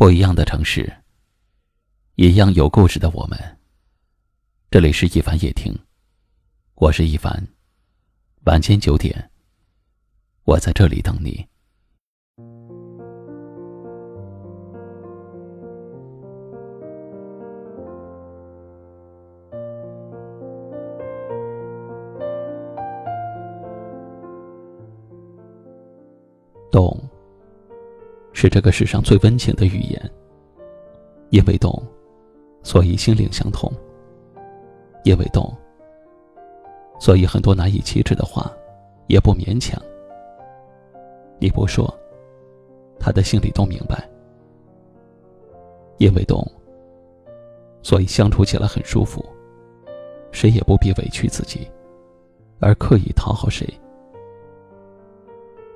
不一样的城市，一样有故事的我们。这里是一凡夜听，我是一凡。晚间九点，我在这里等你。懂，是这个世上最温情的语言。因为懂，所以心灵相通。因为懂，所以很多难以启齿的话，也不勉强。你不说，他的心里都明白。因为懂，所以相处起来很舒服。谁也不必委屈自己，而刻意讨好谁。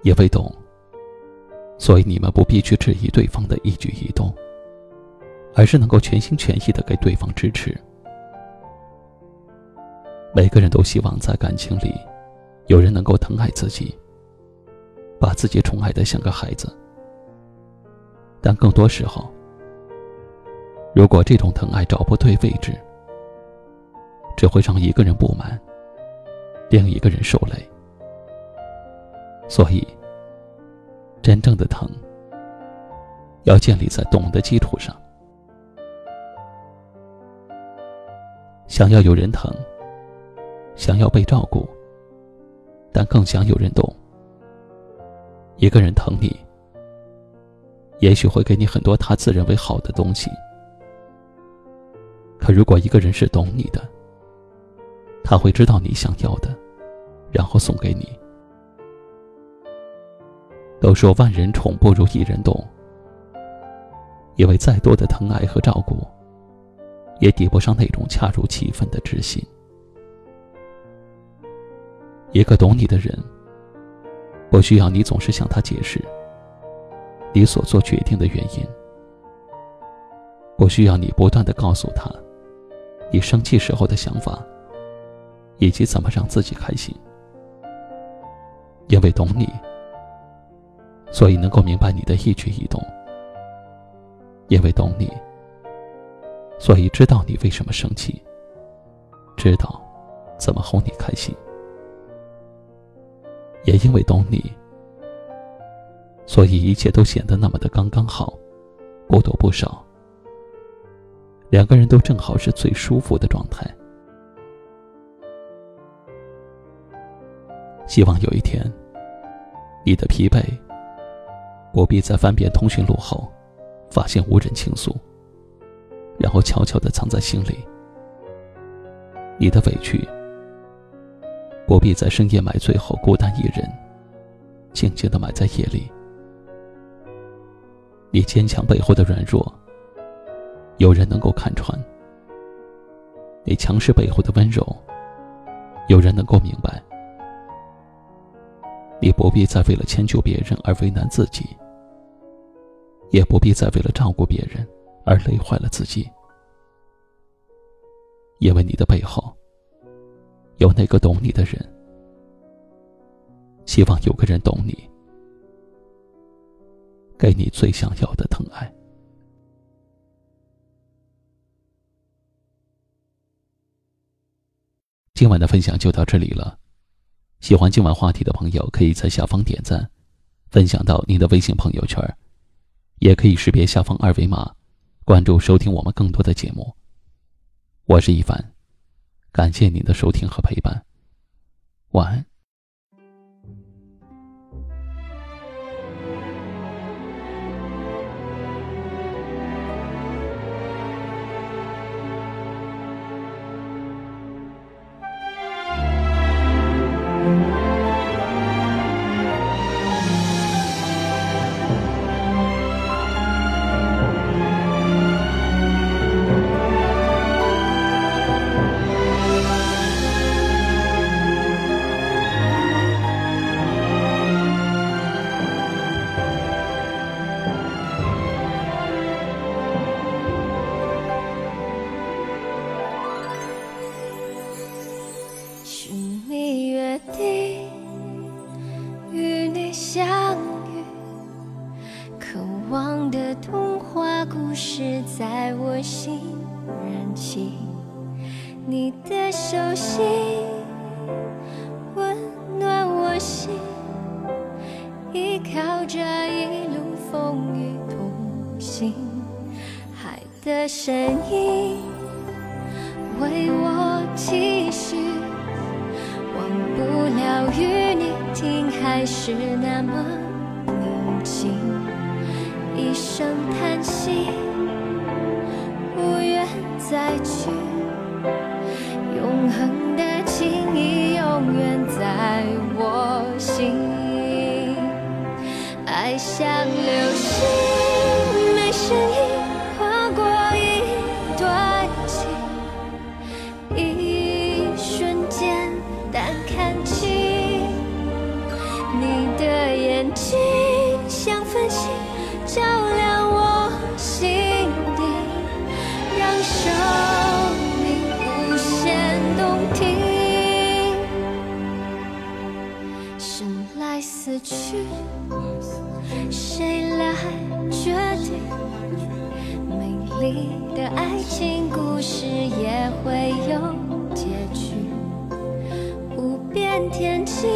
因为懂。所以你们不必去质疑对方的一举一动，而是能够全心全意的给对方支持。每个人都希望在感情里，有人能够疼爱自己，把自己宠爱的像个孩子。但更多时候，如果这种疼爱找不对位置，只会让一个人不满，另一个人受累。所以。真正的疼，要建立在懂的基础上。想要有人疼，想要被照顾，但更想有人懂。一个人疼你，也许会给你很多他自认为好的东西。可如果一个人是懂你的，他会知道你想要的，然后送给你。都说万人宠不如一人懂，因为再多的疼爱和照顾，也抵不上那种恰如其分的知心。一个懂你的人，不需要你总是向他解释你所做决定的原因，不需要你不断的告诉他你生气时候的想法，以及怎么让自己开心，因为懂你。所以能够明白你的一举一动，因为懂你，所以知道你为什么生气，知道怎么哄你开心，也因为懂你，所以一切都显得那么的刚刚好，不多不少，两个人都正好是最舒服的状态。希望有一天，你的疲惫。不必在翻遍通讯录后，发现无人倾诉，然后悄悄地藏在心里。你的委屈，不必在深夜买醉后孤单一人，静静地埋在夜里。你坚强背后的软弱，有人能够看穿；你强势背后的温柔，有人能够明白。你不必再为了迁就别人而为难自己。也不必再为了照顾别人而累坏了自己，因为你的背后有那个懂你的人。希望有个人懂你，给你最想要的疼爱。今晚的分享就到这里了，喜欢今晚话题的朋友可以在下方点赞，分享到您的微信朋友圈。也可以识别下方二维码，关注收听我们更多的节目。我是一凡，感谢您的收听和陪伴，晚安。起，你的手心温暖我心，依靠着一路风雨同行，海的声音为我期许，忘不了与你听，海是那么宁静。一声叹息，再去。永恒的情谊，永远在我心。爱像流星，没声音划过一段情，一瞬间但看清你的眼睛，像繁星。照死去，谁来决定？美丽的爱情故事也会有结局，不变天气。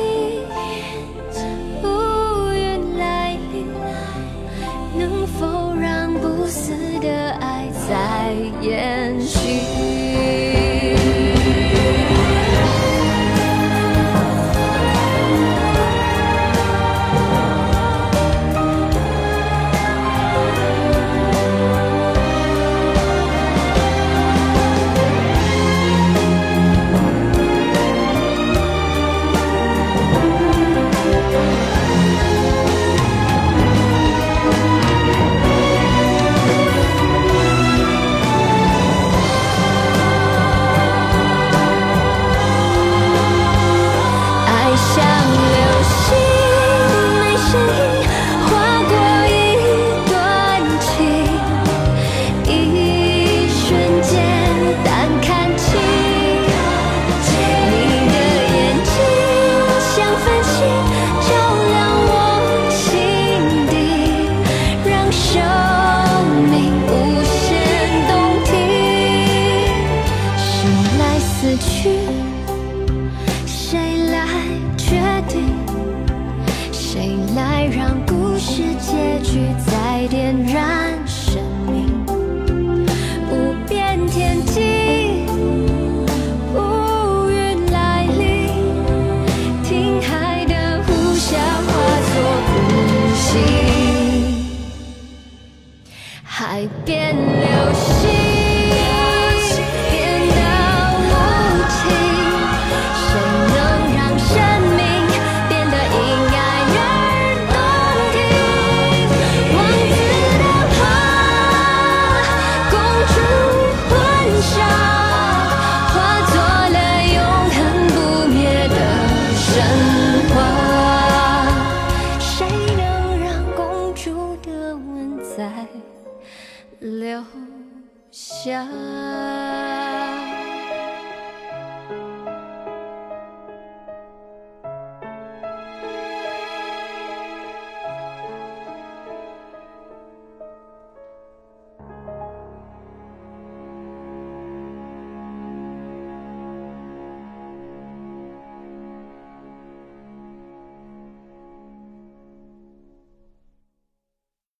谁来死去？谁来决定？谁来让故事结局再点燃谁家。